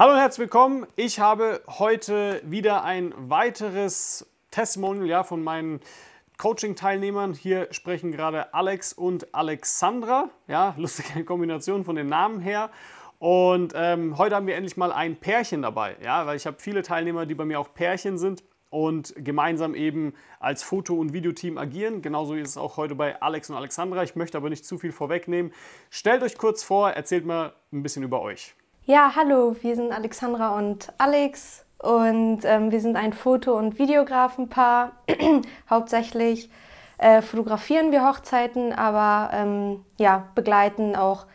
Hallo und herzlich willkommen. Ich habe heute wieder ein weiteres Testimonial ja, von meinen Coaching-Teilnehmern. Hier sprechen gerade Alex und Alexandra. Ja, lustige Kombination von den Namen her. Und ähm, heute haben wir endlich mal ein Pärchen dabei. Ja, weil ich habe viele Teilnehmer, die bei mir auch Pärchen sind und gemeinsam eben als Foto- und Videoteam agieren. Genauso ist es auch heute bei Alex und Alexandra. Ich möchte aber nicht zu viel vorwegnehmen. Stellt euch kurz vor, erzählt mal ein bisschen über euch. Ja, hallo, wir sind Alexandra und Alex und ähm, wir sind ein Foto- und Videografenpaar. Hauptsächlich äh, fotografieren wir Hochzeiten, aber ähm, ja, begleiten auch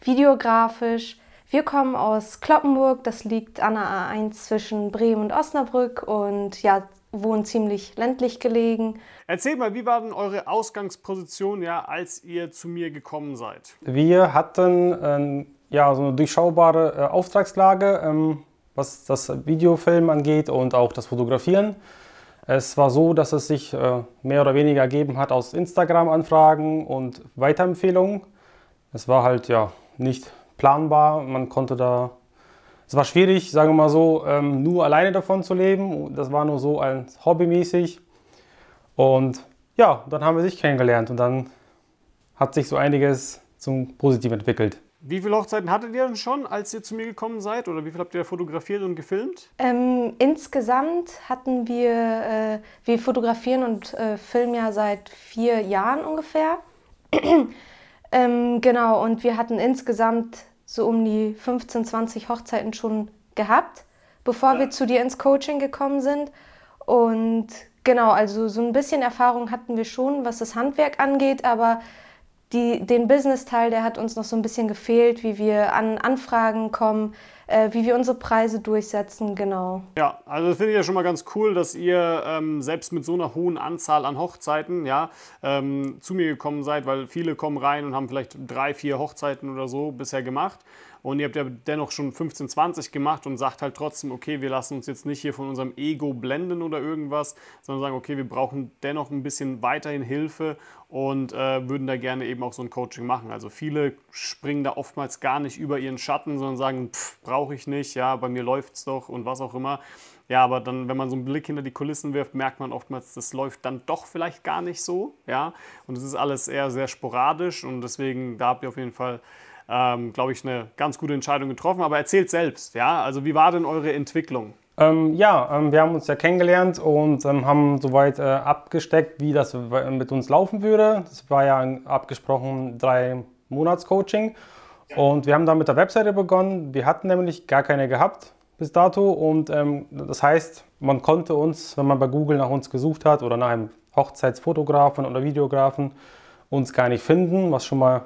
videografisch. Wir kommen aus Kloppenburg, das liegt an der A1 zwischen Bremen und Osnabrück und ja, wohnen ziemlich ländlich gelegen. Erzählt mal, wie war denn eure Ausgangsposition, ja, als ihr zu mir gekommen seid? Wir hatten ähm, ja, so eine durchschaubare äh, Auftragslage, ähm, was das Videofilm angeht und auch das Fotografieren. Es war so, dass es sich äh, mehr oder weniger ergeben hat aus Instagram-Anfragen und Weiterempfehlungen. Es war halt ja nicht planbar. Man konnte da, es war schwierig, sagen wir mal so, ähm, nur alleine davon zu leben. Das war nur so ein hobbymäßig. Und ja, dann haben wir sich kennengelernt und dann hat sich so einiges zum Positiven entwickelt. Wie viele Hochzeiten hattet ihr denn schon, als ihr zu mir gekommen seid? Oder wie viel habt ihr fotografiert und gefilmt? Ähm, insgesamt hatten wir, äh, wir fotografieren und äh, filmen ja seit vier Jahren ungefähr. ähm, genau, und wir hatten insgesamt so um die 15, 20 Hochzeiten schon gehabt, bevor ja. wir zu dir ins Coaching gekommen sind. Und genau, also so ein bisschen Erfahrung hatten wir schon, was das Handwerk angeht, aber die, den Business-Teil, der hat uns noch so ein bisschen gefehlt, wie wir an Anfragen kommen, äh, wie wir unsere Preise durchsetzen, genau. Ja, also das finde ich ja schon mal ganz cool, dass ihr ähm, selbst mit so einer hohen Anzahl an Hochzeiten ja, ähm, zu mir gekommen seid, weil viele kommen rein und haben vielleicht drei, vier Hochzeiten oder so bisher gemacht. Und ihr habt ja dennoch schon 15, 20 gemacht und sagt halt trotzdem, okay, wir lassen uns jetzt nicht hier von unserem Ego blenden oder irgendwas, sondern sagen, okay, wir brauchen dennoch ein bisschen weiterhin Hilfe und äh, würden da gerne eben auch so ein Coaching machen. Also viele springen da oftmals gar nicht über ihren Schatten, sondern sagen, brauche ich nicht, ja, bei mir läuft es doch und was auch immer. Ja, aber dann, wenn man so einen Blick hinter die Kulissen wirft, merkt man oftmals, das läuft dann doch vielleicht gar nicht so, ja. Und es ist alles eher sehr sporadisch und deswegen, da habt ihr auf jeden Fall ähm, glaube ich, eine ganz gute Entscheidung getroffen. Aber erzählt selbst, ja, also wie war denn eure Entwicklung? Ähm, ja, ähm, wir haben uns ja kennengelernt und ähm, haben soweit äh, abgesteckt, wie das mit uns laufen würde. Das war ja abgesprochen drei Monats Coaching und wir haben dann mit der Webseite begonnen. Wir hatten nämlich gar keine gehabt bis dato und ähm, das heißt, man konnte uns, wenn man bei Google nach uns gesucht hat oder nach einem Hochzeitsfotografen oder Videografen, uns gar nicht finden, was schon mal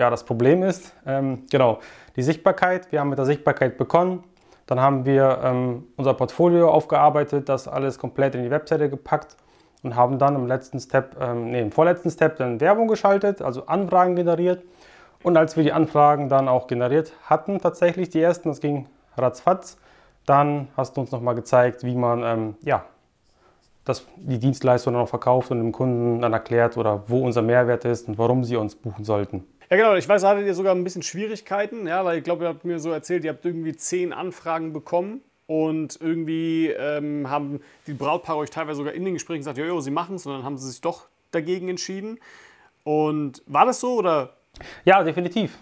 ja, das Problem ist, ähm, genau, die Sichtbarkeit. Wir haben mit der Sichtbarkeit begonnen. Dann haben wir ähm, unser Portfolio aufgearbeitet, das alles komplett in die Webseite gepackt und haben dann im letzten Step, ähm, nee, im vorletzten Step dann Werbung geschaltet, also Anfragen generiert. Und als wir die Anfragen dann auch generiert hatten, tatsächlich die ersten, das ging ratzfatz, dann hast du uns nochmal gezeigt, wie man ähm, ja, das, die Dienstleistung dann auch verkauft und dem Kunden dann erklärt oder wo unser Mehrwert ist und warum sie uns buchen sollten. Ja, genau. Ich weiß, da hattet ihr sogar ein bisschen Schwierigkeiten, ja, weil ich glaube, ihr habt mir so erzählt, ihr habt irgendwie zehn Anfragen bekommen und irgendwie ähm, haben die Brautpaare euch teilweise sogar in den Gesprächen gesagt, jojo, sie machen es und dann haben sie sich doch dagegen entschieden. Und war das so oder? Ja, definitiv.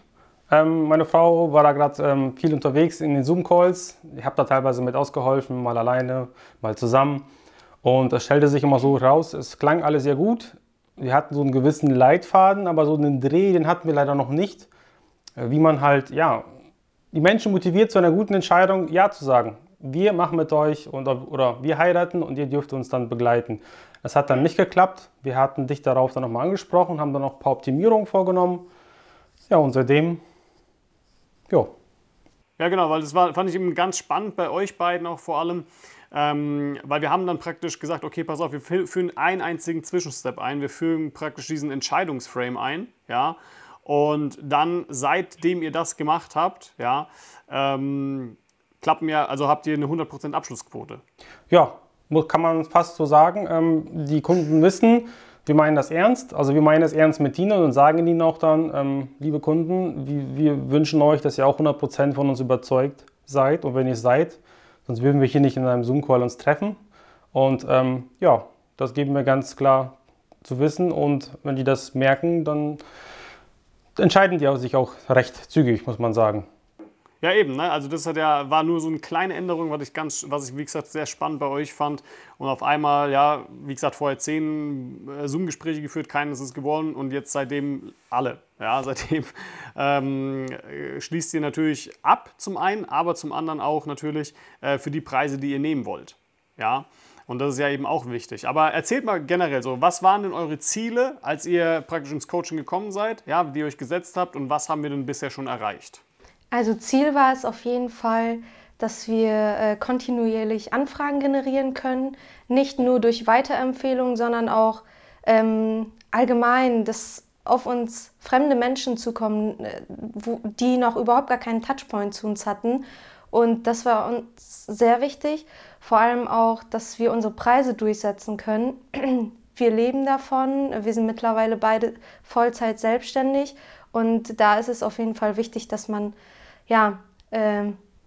Ähm, meine Frau war da gerade ähm, viel unterwegs in den Zoom-Calls. Ich habe da teilweise mit ausgeholfen, mal alleine, mal zusammen. Und es stellte sich immer so raus, es klang alles sehr gut wir hatten so einen gewissen Leitfaden, aber so einen Dreh, den hatten wir leider noch nicht. Äh, wie man halt, ja, die Menschen motiviert zu einer guten Entscheidung, Ja zu sagen. Wir machen mit euch und, oder wir heiraten und ihr dürft uns dann begleiten. Das hat dann nicht geklappt. Wir hatten dich darauf dann nochmal angesprochen, haben dann noch ein paar Optimierungen vorgenommen. Ja, und seitdem, ja. Ja, genau, weil das war, fand ich eben ganz spannend bei euch beiden auch vor allem ähm, weil wir haben dann praktisch gesagt, okay, pass auf, wir führen einen einzigen Zwischenstep ein, wir führen praktisch diesen Entscheidungsframe ein, ja, und dann, seitdem ihr das gemacht habt, ja, ähm, klappen ja, also habt ihr eine 100% Abschlussquote. Ja, kann man fast so sagen. Ähm, die Kunden wissen, wir meinen das ernst. Also wir meinen das ernst mit ihnen und sagen ihnen auch dann, ähm, liebe Kunden, wir, wir wünschen euch, dass ihr auch 100% von uns überzeugt seid und wenn ihr seid, sonst würden wir hier nicht in einem Zoom-Call uns treffen. Und ähm, ja, das geben wir ganz klar zu wissen und wenn die das merken, dann entscheiden die sich auch recht zügig, muss man sagen. Ja, eben. Ne? Also das hat ja, war nur so eine kleine Änderung, was ich ganz, was ich wie gesagt sehr spannend bei euch fand. Und auf einmal, ja, wie gesagt, vorher zehn äh, Zoom-Gespräche geführt, keines ist geworden und jetzt seitdem alle. Ja, seitdem ähm, schließt ihr natürlich ab zum einen, aber zum anderen auch natürlich äh, für die Preise, die ihr nehmen wollt. Ja. Und das ist ja eben auch wichtig. Aber erzählt mal generell so, was waren denn eure Ziele, als ihr praktisch ins Coaching gekommen seid, ja, die ihr euch gesetzt habt und was haben wir denn bisher schon erreicht? Also Ziel war es auf jeden Fall, dass wir äh, kontinuierlich Anfragen generieren können, nicht nur durch Weiterempfehlungen, sondern auch ähm, allgemein, dass auf uns fremde Menschen zukommen, äh, wo, die noch überhaupt gar keinen Touchpoint zu uns hatten. Und das war uns sehr wichtig. Vor allem auch, dass wir unsere Preise durchsetzen können. Wir leben davon. Wir sind mittlerweile beide Vollzeit selbstständig. Und da ist es auf jeden Fall wichtig, dass man ja, äh,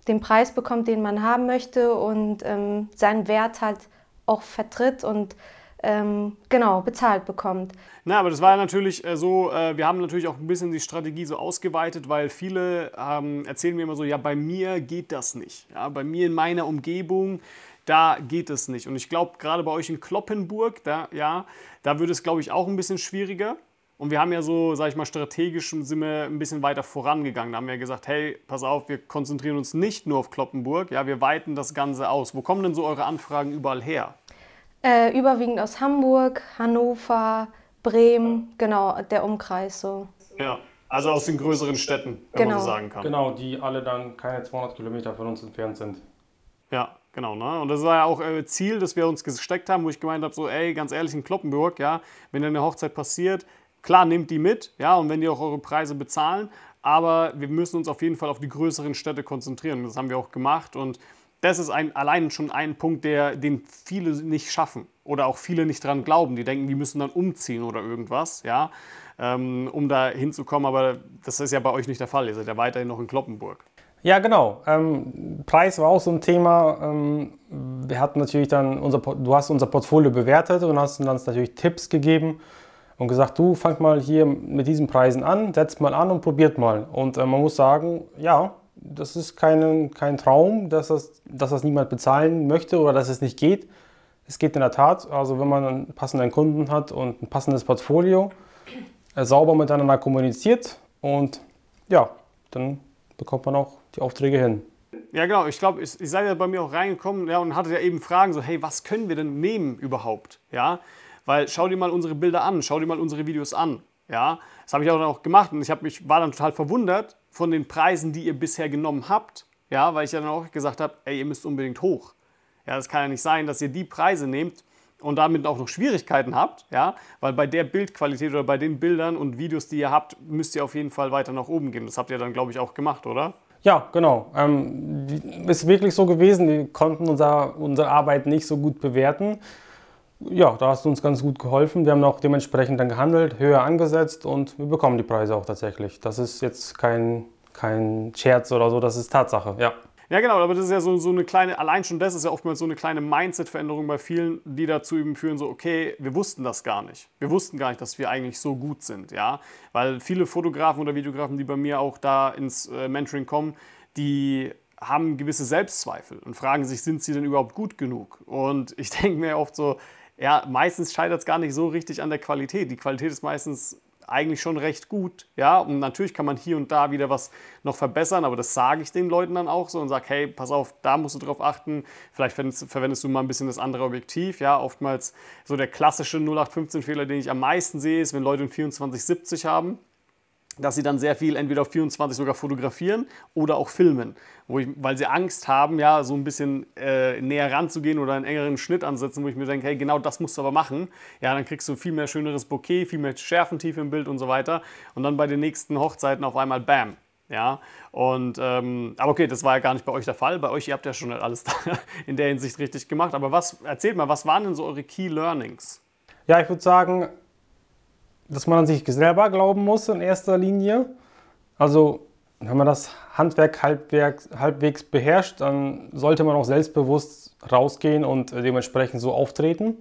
den Preis bekommt, den man haben möchte und ähm, seinen Wert halt auch vertritt und ähm, genau bezahlt bekommt. Na, aber das war natürlich äh, so, äh, wir haben natürlich auch ein bisschen die Strategie so ausgeweitet, weil viele ähm, erzählen mir immer so, ja, bei mir geht das nicht. Ja, bei mir in meiner Umgebung, da geht es nicht. Und ich glaube, gerade bei euch in Kloppenburg, da, ja, da wird es, glaube ich, auch ein bisschen schwieriger. Und wir haben ja so, sag ich mal, strategisch sind wir ein bisschen weiter vorangegangen. Da haben wir gesagt, hey, pass auf, wir konzentrieren uns nicht nur auf Kloppenburg, ja, wir weiten das Ganze aus. Wo kommen denn so eure Anfragen überall her? Äh, überwiegend aus Hamburg, Hannover, Bremen, genau, der Umkreis so. Ja, also aus den größeren Städten, wenn genau. man so sagen kann. Genau, die alle dann keine 200 Kilometer von uns entfernt sind. Ja, genau. Ne? Und das war ja auch äh, Ziel, das wir uns gesteckt haben, wo ich gemeint habe, so, ey, ganz ehrlich, in Kloppenburg, ja, wenn eine Hochzeit passiert, klar, nehmt die mit, ja, und wenn die auch eure Preise bezahlen, aber wir müssen uns auf jeden Fall auf die größeren Städte konzentrieren. Das haben wir auch gemacht und das ist ein, allein schon ein Punkt, der, den viele nicht schaffen oder auch viele nicht dran glauben. Die denken, die müssen dann umziehen oder irgendwas, ja, ähm, um da hinzukommen. Aber das ist ja bei euch nicht der Fall. Ihr seid ja weiterhin noch in Kloppenburg. Ja, genau. Ähm, Preis war auch so ein Thema. Ähm, wir hatten natürlich dann unser, du hast unser Portfolio bewertet und hast uns natürlich Tipps gegeben und gesagt, du fangt mal hier mit diesen Preisen an, setzt mal an und probiert mal. Und äh, man muss sagen, ja, das ist kein, kein Traum, dass das, dass das niemand bezahlen möchte oder dass es nicht geht. Es geht in der Tat. Also wenn man einen passenden Kunden hat und ein passendes Portfolio, äh, sauber miteinander kommuniziert und ja, dann bekommt man auch die Aufträge hin. Ja, genau. Ich glaube, ich, ich seid ja bei mir auch reingekommen ja, und hatte ja eben Fragen so, hey, was können wir denn nehmen überhaupt? Ja, weil schau dir mal unsere Bilder an, schau dir mal unsere Videos an. Ja, das habe ich auch dann gemacht und ich mich war dann total verwundert von den Preisen, die ihr bisher genommen habt. Ja, weil ich ja dann auch gesagt habe, ey, ihr müsst unbedingt hoch. Ja, das kann ja nicht sein, dass ihr die Preise nehmt und damit auch noch Schwierigkeiten habt, ja, weil bei der Bildqualität oder bei den Bildern und Videos, die ihr habt, müsst ihr auf jeden Fall weiter nach oben gehen. Das habt ihr dann, glaube ich, auch gemacht, oder? Ja, genau. Ähm, ist wirklich so gewesen. Wir konnten unser, unsere Arbeit nicht so gut bewerten ja, da hast du uns ganz gut geholfen. Wir haben auch dementsprechend dann gehandelt, höher angesetzt und wir bekommen die Preise auch tatsächlich. Das ist jetzt kein, kein Scherz oder so, das ist Tatsache, ja. Ja, genau, aber das ist ja so, so eine kleine, allein schon das ist ja oftmals so eine kleine Mindset-Veränderung bei vielen, die dazu eben führen, so, okay, wir wussten das gar nicht. Wir wussten gar nicht, dass wir eigentlich so gut sind, ja. Weil viele Fotografen oder Videografen, die bei mir auch da ins äh, Mentoring kommen, die haben gewisse Selbstzweifel und fragen sich, sind sie denn überhaupt gut genug? Und ich denke mir oft so, ja, meistens scheitert es gar nicht so richtig an der Qualität. Die Qualität ist meistens eigentlich schon recht gut, ja, und natürlich kann man hier und da wieder was noch verbessern, aber das sage ich den Leuten dann auch so und sage, hey, pass auf, da musst du drauf achten, vielleicht verwendest du mal ein bisschen das andere Objektiv, ja, oftmals so der klassische 0815-Fehler, den ich am meisten sehe, ist, wenn Leute ein 2470 haben, dass sie dann sehr viel entweder auf 24 sogar fotografieren oder auch filmen, ich, weil sie Angst haben, ja, so ein bisschen äh, näher ranzugehen oder einen engeren Schnitt ansetzen, wo ich mir denke, hey, genau das musst du aber machen. Ja, dann kriegst du viel mehr schöneres Bouquet, viel mehr Schärfentiefe im Bild und so weiter. Und dann bei den nächsten Hochzeiten auf einmal Bam. Ja, und ähm, aber okay, das war ja gar nicht bei euch der Fall. Bei euch, ihr habt ja schon alles in der Hinsicht richtig gemacht. Aber was, erzählt mal, was waren denn so eure Key Learnings? Ja, ich würde sagen, dass man an sich selber glauben muss in erster Linie. Also wenn man das Handwerk halbwegs, halbwegs beherrscht, dann sollte man auch selbstbewusst rausgehen und dementsprechend so auftreten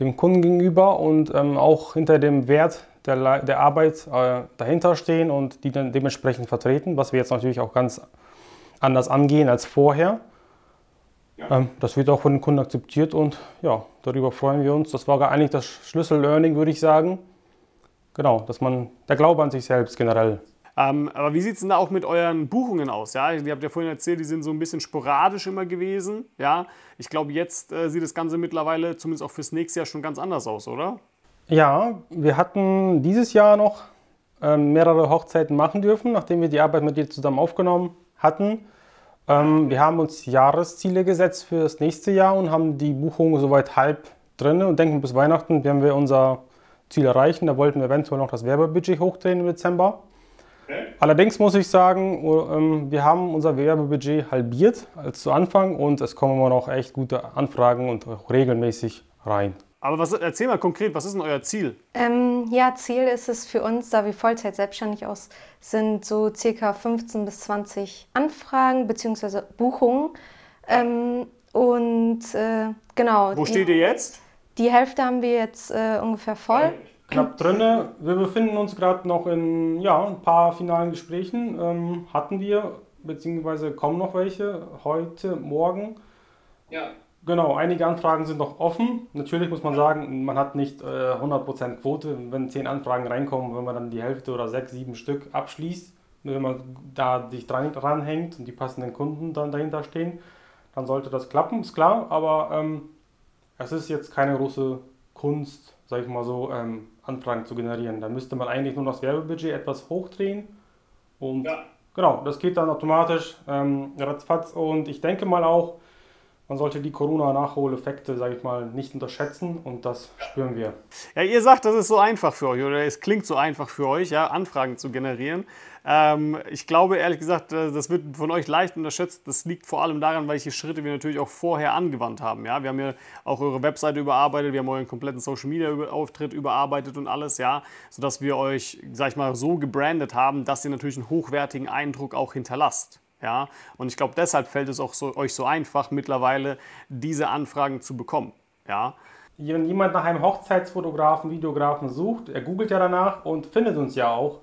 dem Kunden gegenüber und ähm, auch hinter dem Wert der, der Arbeit äh, dahinter stehen und die dann dementsprechend vertreten, was wir jetzt natürlich auch ganz anders angehen als vorher. Ja. Ähm, das wird auch von den Kunden akzeptiert und ja, darüber freuen wir uns. Das war eigentlich das Schlüssel-Learning, würde ich sagen. Genau, dass man der Glaube an sich selbst generell ähm, aber wie sieht es denn da auch mit euren Buchungen aus? Ja? Ihr habt ja vorhin erzählt, die sind so ein bisschen sporadisch immer gewesen. Ja? Ich glaube, jetzt äh, sieht das Ganze mittlerweile, zumindest auch fürs nächste Jahr, schon ganz anders aus, oder? Ja, wir hatten dieses Jahr noch ähm, mehrere Hochzeiten machen dürfen, nachdem wir die Arbeit mit dir zusammen aufgenommen hatten. Ähm, wir haben uns Jahresziele gesetzt für das nächste Jahr und haben die Buchungen soweit halb drin und denken, bis Weihnachten werden wir unser Ziel erreichen. Da wollten wir eventuell noch das Werbebudget hochdrehen im Dezember. Allerdings muss ich sagen, ähm, wir haben unser Werbebudget halbiert als zu Anfang und es kommen immer noch echt gute Anfragen und auch regelmäßig rein. Aber was, erzähl mal konkret, was ist denn euer Ziel? Ähm, ja, Ziel ist es für uns, da wir Vollzeit selbstständig aus sind, so circa 15 bis 20 Anfragen bzw. Buchungen. Ähm, und äh, genau. Wo steht ihr jetzt? Die Hälfte haben wir jetzt äh, ungefähr voll knapp drin. Wir befinden uns gerade noch in ja, ein paar finalen Gesprächen. Ähm, hatten wir, beziehungsweise kommen noch welche heute, morgen. Ja. Genau, einige Anfragen sind noch offen. Natürlich muss man sagen, man hat nicht äh, 100% Quote. Wenn 10 Anfragen reinkommen, wenn man dann die Hälfte oder 6, 7 Stück abschließt, wenn man da dicht dran, dranhängt und die passenden Kunden dann dahinter stehen, dann sollte das klappen, ist klar. Aber ähm, es ist jetzt keine große Kunst, sag ich mal so, ähm, Anfragen zu generieren. Da müsste man eigentlich nur das Werbebudget etwas hochdrehen und ja. genau, das geht dann automatisch ähm, ratzfatz und ich denke mal auch, man sollte die Corona-Nachholeffekte, sage ich mal, nicht unterschätzen und das spüren wir. Ja, ihr sagt, das ist so einfach für euch oder es klingt so einfach für euch, ja, Anfragen zu generieren. Ähm, ich glaube ehrlich gesagt, äh, das wird von euch leicht unterschätzt. Das liegt vor allem daran, welche Schritte wir natürlich auch vorher angewandt haben. Ja, wir haben ja auch eure Webseite überarbeitet, wir haben euren kompletten Social Media Auftritt überarbeitet und alles, ja, sodass wir euch, sag ich mal, so gebrandet haben, dass ihr natürlich einen hochwertigen Eindruck auch hinterlasst. Ja? Und ich glaube, deshalb fällt es auch so, euch so einfach, mittlerweile diese Anfragen zu bekommen. Ja? Wenn jemand nach einem Hochzeitsfotografen, Videografen sucht, er googelt ja danach und findet uns ja auch,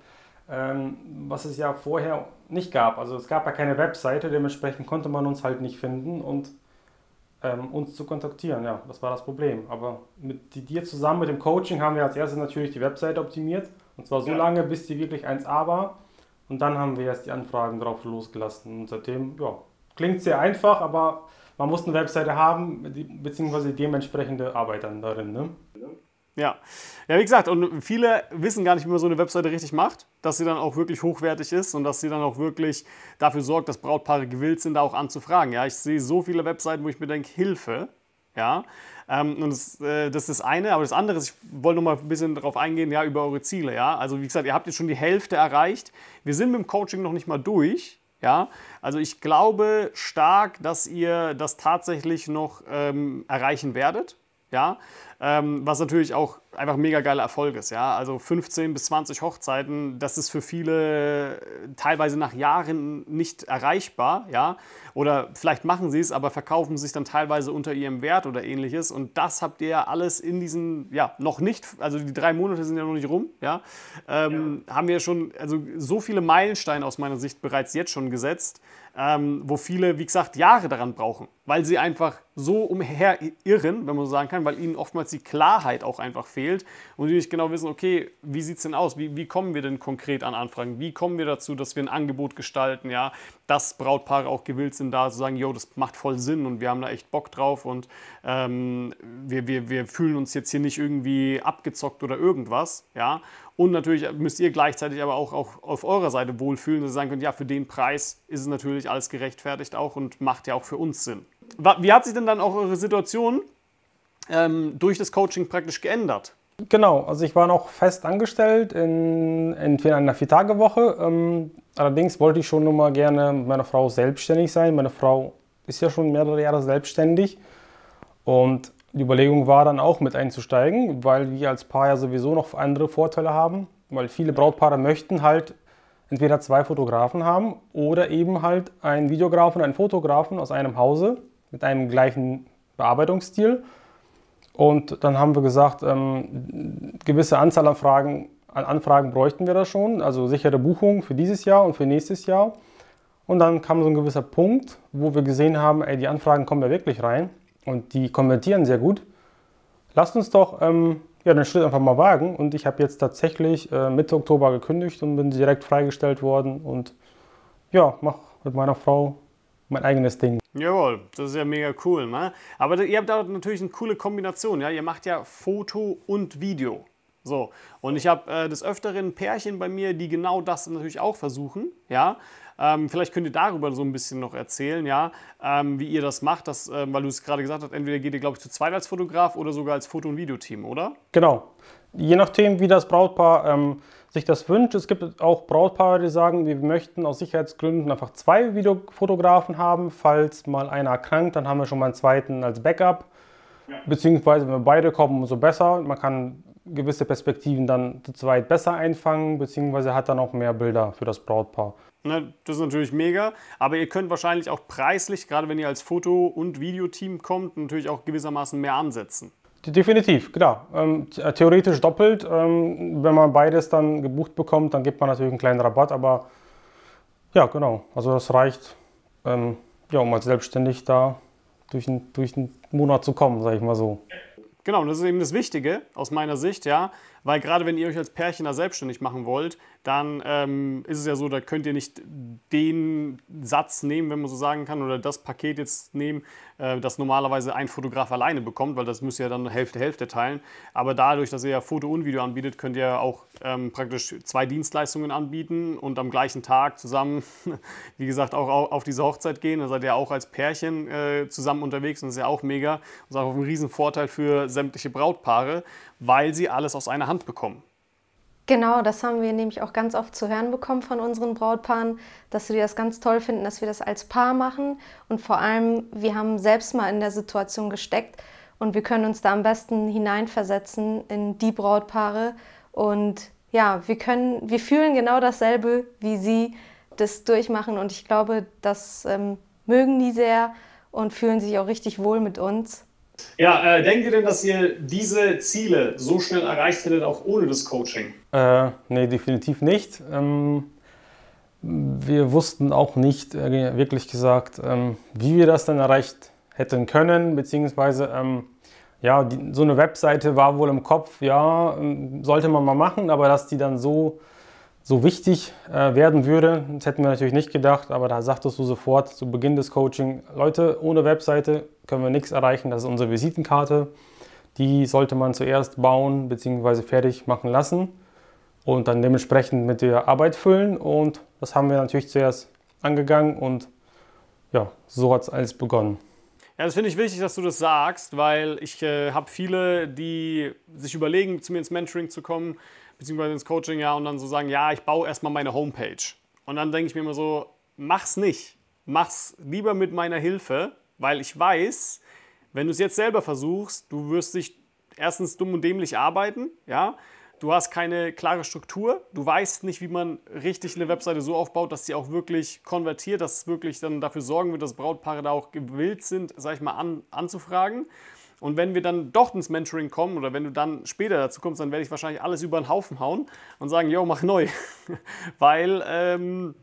ähm, was es ja vorher nicht gab. Also es gab ja keine Webseite, dementsprechend konnte man uns halt nicht finden und ähm, uns zu kontaktieren. Ja, das war das Problem. Aber mit dir zusammen mit dem Coaching haben wir als erstes natürlich die Webseite optimiert. Und zwar so ja. lange, bis die wirklich 1A war. Und dann haben wir erst die Anfragen drauf losgelassen. Und seitdem, ja, klingt sehr einfach, aber man muss eine Webseite haben, beziehungsweise dementsprechende Arbeit dann darin. Ne? Ja. ja, wie gesagt, und viele wissen gar nicht, wie man so eine Webseite richtig macht, dass sie dann auch wirklich hochwertig ist und dass sie dann auch wirklich dafür sorgt, dass Brautpaare gewillt sind, da auch anzufragen. Ja, ich sehe so viele Webseiten, wo ich mir denke, Hilfe. Ja, ähm, und das, äh, das, ist das eine. Aber das andere ist, ich wollte noch mal ein bisschen darauf eingehen, ja, über eure Ziele. Ja, also wie gesagt, ihr habt jetzt schon die Hälfte erreicht. Wir sind mit dem Coaching noch nicht mal durch. Ja, also ich glaube stark, dass ihr das tatsächlich noch ähm, erreichen werdet. Ja, ähm, was natürlich auch einfach mega geiler Erfolg ist. Ja? Also 15 bis 20 Hochzeiten, das ist für viele teilweise nach Jahren nicht erreichbar. Ja? Oder vielleicht machen sie es, aber verkaufen sich dann teilweise unter ihrem Wert oder ähnliches. Und das habt ihr ja alles in diesen, ja, noch nicht, also die drei Monate sind ja noch nicht rum, ja? Ähm, ja. haben wir schon, also so viele Meilensteine aus meiner Sicht bereits jetzt schon gesetzt ähm, wo viele, wie gesagt, Jahre daran brauchen, weil sie einfach so umherirren, wenn man so sagen kann, weil ihnen oftmals die Klarheit auch einfach fehlt und die nicht genau wissen, okay, wie sieht es denn aus? Wie, wie kommen wir denn konkret an Anfragen? Wie kommen wir dazu, dass wir ein Angebot gestalten, ja, dass Brautpaare auch gewillt sind, da zu sagen, yo, das macht voll Sinn und wir haben da echt Bock drauf und ähm, wir, wir, wir fühlen uns jetzt hier nicht irgendwie abgezockt oder irgendwas, ja. Und natürlich müsst ihr gleichzeitig aber auch, auch auf eurer Seite wohlfühlen, dass ihr sagen könnt, ja, für den Preis ist es natürlich alles gerechtfertigt auch und macht ja auch für uns Sinn. Wie hat sich denn dann auch eure Situation ähm, durch das Coaching praktisch geändert? Genau, also ich war noch fest angestellt in, in einer Viertagewoche. Ähm, allerdings wollte ich schon noch mal gerne mit meiner Frau selbstständig sein. Meine Frau ist ja schon mehrere Jahre selbstständig und die Überlegung war dann auch mit einzusteigen, weil wir als Paar ja sowieso noch andere Vorteile haben, weil viele Brautpaare möchten halt entweder zwei Fotografen haben oder eben halt einen Videografen einen Fotografen aus einem Hause mit einem gleichen Bearbeitungsstil. Und dann haben wir gesagt, ähm, gewisse Anzahl an, Fragen, an Anfragen bräuchten wir da schon, also sichere Buchungen für dieses Jahr und für nächstes Jahr. Und dann kam so ein gewisser Punkt, wo wir gesehen haben, ey, die Anfragen kommen ja wirklich rein und die konvertieren sehr gut. Lasst uns doch ähm, ja, den Schritt einfach mal wagen. Und ich habe jetzt tatsächlich äh, Mitte Oktober gekündigt und bin direkt freigestellt worden und ja, mache mit meiner Frau mein eigenes Ding. Jawohl, das ist ja mega cool. Ne? Aber ihr habt da natürlich eine coole Kombination. Ja? Ihr macht ja Foto und Video. So, und ich habe äh, des Öfteren Pärchen bei mir, die genau das natürlich auch versuchen. Ja, ähm, vielleicht könnt ihr darüber so ein bisschen noch erzählen, ja, ähm, wie ihr das macht, das, äh, weil du es gerade gesagt hast, entweder geht ihr, glaube ich, zu zweit als Fotograf oder sogar als Foto- und Videoteam, oder? Genau. Je nachdem, wie das Brautpaar ähm, sich das wünscht. Es gibt auch Brautpaare, die sagen, wir möchten aus Sicherheitsgründen einfach zwei Videofotografen haben. Falls mal einer erkrankt, dann haben wir schon mal einen zweiten als Backup. Ja. Beziehungsweise, wenn wir beide kommen, umso besser. Man kann gewisse Perspektiven dann zu zweit besser einfangen, beziehungsweise hat dann auch mehr Bilder für das Brautpaar. Ne, das ist natürlich mega, aber ihr könnt wahrscheinlich auch preislich, gerade wenn ihr als Foto- und Videoteam kommt, natürlich auch gewissermaßen mehr ansetzen. Definitiv, klar. Ähm, theoretisch doppelt. Ähm, wenn man beides dann gebucht bekommt, dann gibt man natürlich einen kleinen Rabatt, aber ja, genau. Also das reicht, ähm, ja, um als selbstständig da durch, ein, durch einen Monat zu kommen, sage ich mal so. Genau, und das ist eben das Wichtige aus meiner Sicht, ja, weil gerade wenn ihr euch als Pärchen da selbstständig machen wollt, dann ähm, ist es ja so, da könnt ihr nicht den Satz nehmen, wenn man so sagen kann, oder das Paket jetzt nehmen, äh, das normalerweise ein Fotograf alleine bekommt, weil das müsst ihr dann Hälfte Hälfte teilen. Aber dadurch, dass ihr ja Foto und Video anbietet, könnt ihr auch ähm, praktisch zwei Dienstleistungen anbieten und am gleichen Tag zusammen, wie gesagt, auch auf diese Hochzeit gehen. Da seid ihr auch als Pärchen äh, zusammen unterwegs und das ist ja auch mega. Das ist auch ein Riesenvorteil für sämtliche Brautpaare, weil sie alles aus einer Hand bekommen. Genau, das haben wir nämlich auch ganz oft zu hören bekommen von unseren Brautpaaren, dass sie das ganz toll finden, dass wir das als Paar machen. Und vor allem, wir haben selbst mal in der Situation gesteckt und wir können uns da am besten hineinversetzen in die Brautpaare. Und ja, wir können, wir fühlen genau dasselbe, wie sie das durchmachen. Und ich glaube, das ähm, mögen die sehr und fühlen sich auch richtig wohl mit uns. Ja, äh, denkt ihr denn, dass ihr diese Ziele so schnell erreicht hättet, auch ohne das Coaching? Äh, nee, definitiv nicht. Ähm, wir wussten auch nicht, äh, wirklich gesagt, ähm, wie wir das dann erreicht hätten können, beziehungsweise ähm, ja, die, so eine Webseite war wohl im Kopf, ja, ähm, sollte man mal machen, aber dass die dann so so wichtig äh, werden würde. Das hätten wir natürlich nicht gedacht, aber da sagtest du sofort zu Beginn des Coaching, Leute, ohne Webseite können wir nichts erreichen. Das ist unsere Visitenkarte. Die sollte man zuerst bauen bzw. fertig machen lassen und dann dementsprechend mit der Arbeit füllen. Und das haben wir natürlich zuerst angegangen und ja, so hat es alles begonnen. Ja, das finde ich wichtig, dass du das sagst, weil ich äh, habe viele, die sich überlegen, zu mir ins Mentoring zu kommen, beziehungsweise ins Coaching, ja, und dann so sagen, ja, ich baue erstmal meine Homepage. Und dann denke ich mir immer so, mach's nicht. Mach's lieber mit meiner Hilfe, weil ich weiß, wenn du es jetzt selber versuchst, du wirst dich erstens dumm und dämlich arbeiten, ja. Du hast keine klare Struktur, du weißt nicht, wie man richtig eine Webseite so aufbaut, dass sie auch wirklich konvertiert, dass es wirklich dann dafür sorgen wird, dass Brautpaare da auch gewillt sind, sag ich mal, an, anzufragen. Und wenn wir dann doch ins Mentoring kommen oder wenn du dann später dazu kommst, dann werde ich wahrscheinlich alles über den Haufen hauen und sagen, yo, mach neu. Weil ähm,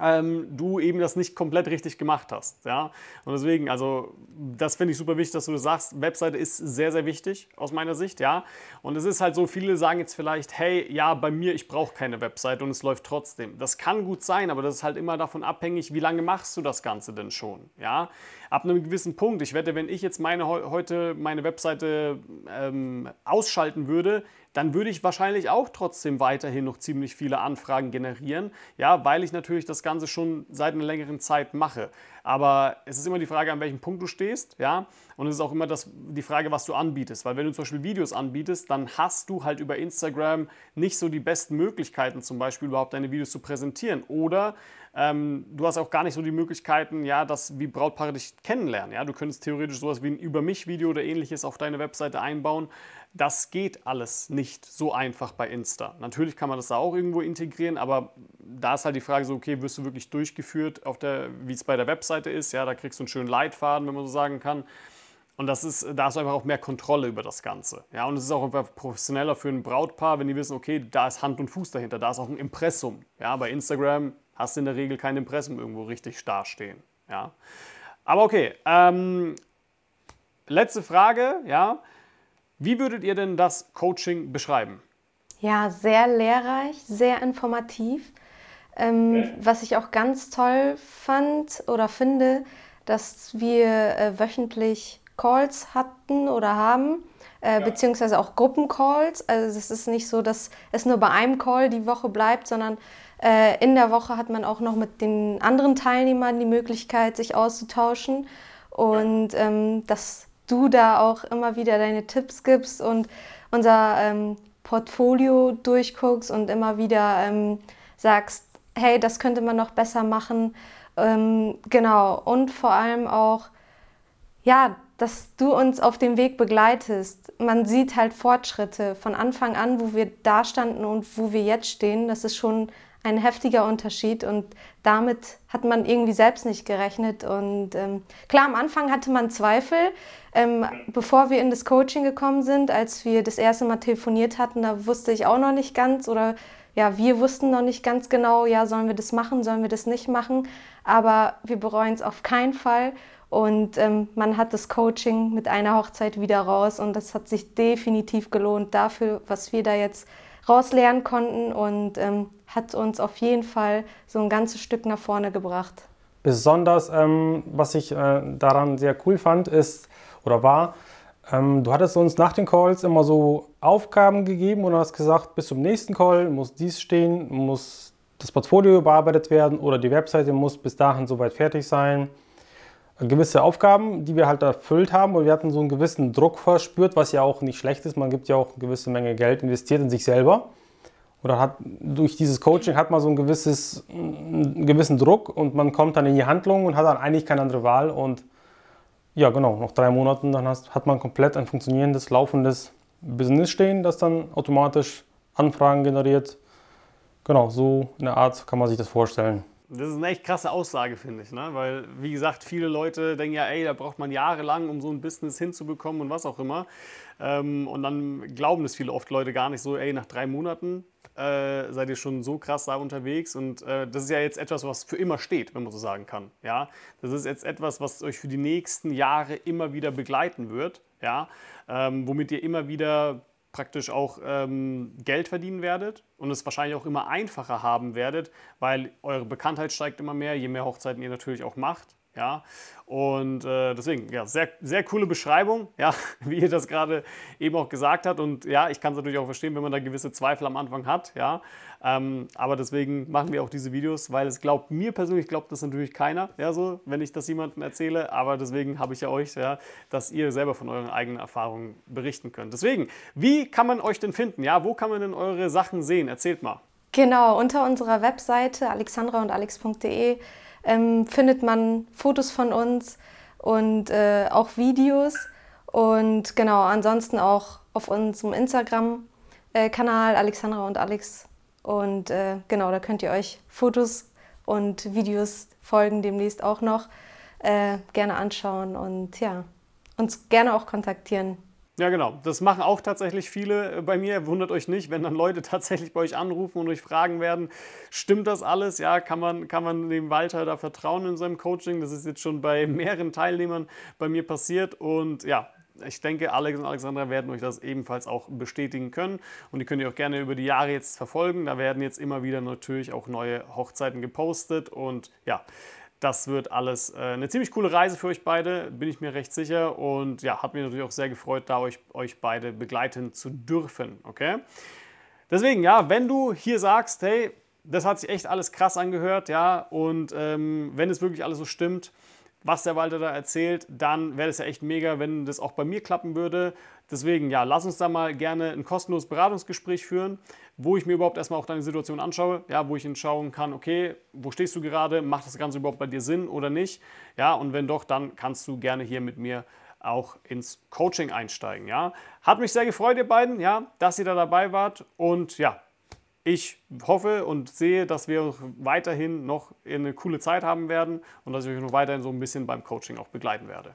ähm, du eben das nicht komplett richtig gemacht hast. Ja? Und deswegen, also das finde ich super wichtig, dass du das sagst. Webseite ist sehr, sehr wichtig aus meiner Sicht, ja. Und es ist halt so, viele sagen jetzt vielleicht, hey, ja, bei mir, ich brauche keine Webseite und es läuft trotzdem. Das kann gut sein, aber das ist halt immer davon abhängig, wie lange machst du das Ganze denn schon, ja. Ab einem gewissen Punkt, ich wette, wenn ich jetzt meine, heute meine Webseite ähm, ausschalten würde, dann würde ich wahrscheinlich auch trotzdem weiterhin noch ziemlich viele Anfragen generieren, ja, weil ich natürlich das Ganze schon seit einer längeren Zeit mache. Aber es ist immer die Frage, an welchem Punkt du stehst, ja. Und es ist auch immer das, die Frage, was du anbietest. Weil wenn du zum Beispiel Videos anbietest, dann hast du halt über Instagram nicht so die besten Möglichkeiten, zum Beispiel überhaupt deine Videos zu präsentieren. Oder ähm, du hast auch gar nicht so die Möglichkeiten, ja, dass wie Brautpaare dich kennenlernen. Ja? Du könntest theoretisch sowas wie ein Über mich-Video oder ähnliches auf deine Webseite einbauen. Das geht alles nicht so einfach bei Insta. Natürlich kann man das da auch irgendwo integrieren, aber da ist halt die Frage so, okay, wirst du wirklich durchgeführt, wie es bei der Webseite ist? Ja, da kriegst du einen schönen Leitfaden, wenn man so sagen kann. Und das ist, da hast du einfach auch mehr Kontrolle über das Ganze. Ja, und es ist auch einfach professioneller für ein Brautpaar, wenn die wissen, okay, da ist Hand und Fuß dahinter, da ist auch ein Impressum. Ja, bei Instagram hast du in der Regel kein Impressum irgendwo richtig dastehen. Ja. Aber okay, ähm, letzte Frage, ja. Wie würdet ihr denn das Coaching beschreiben? Ja, sehr lehrreich, sehr informativ. Ähm, okay. Was ich auch ganz toll fand oder finde, dass wir äh, wöchentlich Calls hatten oder haben, äh, ja. beziehungsweise auch Gruppencalls. Also es ist nicht so, dass es nur bei einem Call die Woche bleibt, sondern äh, in der Woche hat man auch noch mit den anderen Teilnehmern die Möglichkeit, sich auszutauschen und ähm, dass du da auch immer wieder deine Tipps gibst und unser ähm, Portfolio durchguckst und immer wieder ähm, sagst, hey, das könnte man noch besser machen. Ähm, genau, und vor allem auch, ja, dass du uns auf dem Weg begleitest. Man sieht halt Fortschritte von Anfang an, wo wir da standen und wo wir jetzt stehen. Das ist schon ein heftiger Unterschied und damit hat man irgendwie selbst nicht gerechnet. Und ähm, klar, am Anfang hatte man Zweifel, ähm, bevor wir in das Coaching gekommen sind, als wir das erste Mal telefoniert hatten, da wusste ich auch noch nicht ganz oder ja, wir wussten noch nicht ganz genau, ja, sollen wir das machen, sollen wir das nicht machen, aber wir bereuen es auf keinen Fall. Und ähm, man hat das Coaching mit einer Hochzeit wieder raus und das hat sich definitiv gelohnt dafür, was wir da jetzt rauslernen konnten und ähm, hat uns auf jeden Fall so ein ganzes Stück nach vorne gebracht. Besonders, ähm, was ich äh, daran sehr cool fand, ist oder war, ähm, du hattest uns nach den Calls immer so Aufgaben gegeben und hast gesagt, bis zum nächsten Call muss dies stehen, muss das Portfolio überarbeitet werden oder die Webseite muss bis dahin soweit fertig sein gewisse Aufgaben, die wir halt erfüllt haben und wir hatten so einen gewissen Druck verspürt, was ja auch nicht schlecht ist. Man gibt ja auch eine gewisse Menge Geld investiert in sich selber. Oder hat durch dieses Coaching hat man so ein gewisses, einen gewissen Druck und man kommt dann in die Handlung und hat dann eigentlich keine andere Wahl. Und ja, genau, nach drei Monaten dann hast, hat man komplett ein funktionierendes, laufendes Business stehen, das dann automatisch Anfragen generiert. Genau, so eine Art kann man sich das vorstellen. Das ist eine echt krasse Aussage, finde ich. Ne? Weil, wie gesagt, viele Leute denken ja, ey, da braucht man jahrelang, um so ein Business hinzubekommen und was auch immer. Ähm, und dann glauben das viele oft Leute gar nicht so, ey, nach drei Monaten äh, seid ihr schon so krass da unterwegs. Und äh, das ist ja jetzt etwas, was für immer steht, wenn man so sagen kann. Ja? Das ist jetzt etwas, was euch für die nächsten Jahre immer wieder begleiten wird. Ja? Ähm, womit ihr immer wieder praktisch auch ähm, Geld verdienen werdet und es wahrscheinlich auch immer einfacher haben werdet, weil eure Bekanntheit steigt immer mehr, je mehr Hochzeiten ihr natürlich auch macht. Ja, und äh, deswegen, ja, sehr, sehr coole Beschreibung, ja, wie ihr das gerade eben auch gesagt habt. Und ja, ich kann es natürlich auch verstehen, wenn man da gewisse Zweifel am Anfang hat, ja. Ähm, aber deswegen machen wir auch diese Videos, weil es glaubt, mir persönlich glaubt das natürlich keiner, ja, so, wenn ich das jemandem erzähle. Aber deswegen habe ich ja euch, ja, dass ihr selber von euren eigenen Erfahrungen berichten könnt. Deswegen, wie kann man euch denn finden? Ja, wo kann man denn eure Sachen sehen? Erzählt mal. Genau, unter unserer Webseite alexandra und alex.de ähm, findet man Fotos von uns und äh, auch Videos. Und genau, ansonsten auch auf unserem Instagram-Kanal Alexandra und Alex. Und äh, genau, da könnt ihr euch Fotos und Videos folgen demnächst auch noch äh, gerne anschauen und ja, uns gerne auch kontaktieren. Ja, genau. Das machen auch tatsächlich viele äh, bei mir. Wundert euch nicht, wenn dann Leute tatsächlich bei euch anrufen und euch fragen werden, stimmt das alles? Ja, kann man, kann man dem Walter da vertrauen in seinem Coaching? Das ist jetzt schon bei mehreren Teilnehmern bei mir passiert. Und ja, ich denke, Alex und Alexandra werden euch das ebenfalls auch bestätigen können. Und die könnt ihr auch gerne über die Jahre jetzt verfolgen. Da werden jetzt immer wieder natürlich auch neue Hochzeiten gepostet. Und ja, das wird alles äh, eine ziemlich coole Reise für euch beide, bin ich mir recht sicher. Und ja, hat mich natürlich auch sehr gefreut, da euch, euch beide begleiten zu dürfen. Okay? Deswegen, ja, wenn du hier sagst, hey, das hat sich echt alles krass angehört, ja, und ähm, wenn es wirklich alles so stimmt, was der Walter da erzählt, dann wäre es ja echt mega, wenn das auch bei mir klappen würde. Deswegen, ja, lass uns da mal gerne ein kostenloses Beratungsgespräch führen, wo ich mir überhaupt erstmal auch deine Situation anschaue, ja, wo ich schauen kann, okay, wo stehst du gerade, macht das Ganze überhaupt bei dir Sinn oder nicht? Ja, und wenn doch, dann kannst du gerne hier mit mir auch ins Coaching einsteigen, ja. Hat mich sehr gefreut, ihr beiden, ja, dass ihr da dabei wart und ja, ich hoffe und sehe, dass wir weiterhin noch eine coole Zeit haben werden und dass ich euch noch weiterhin so ein bisschen beim Coaching auch begleiten werde.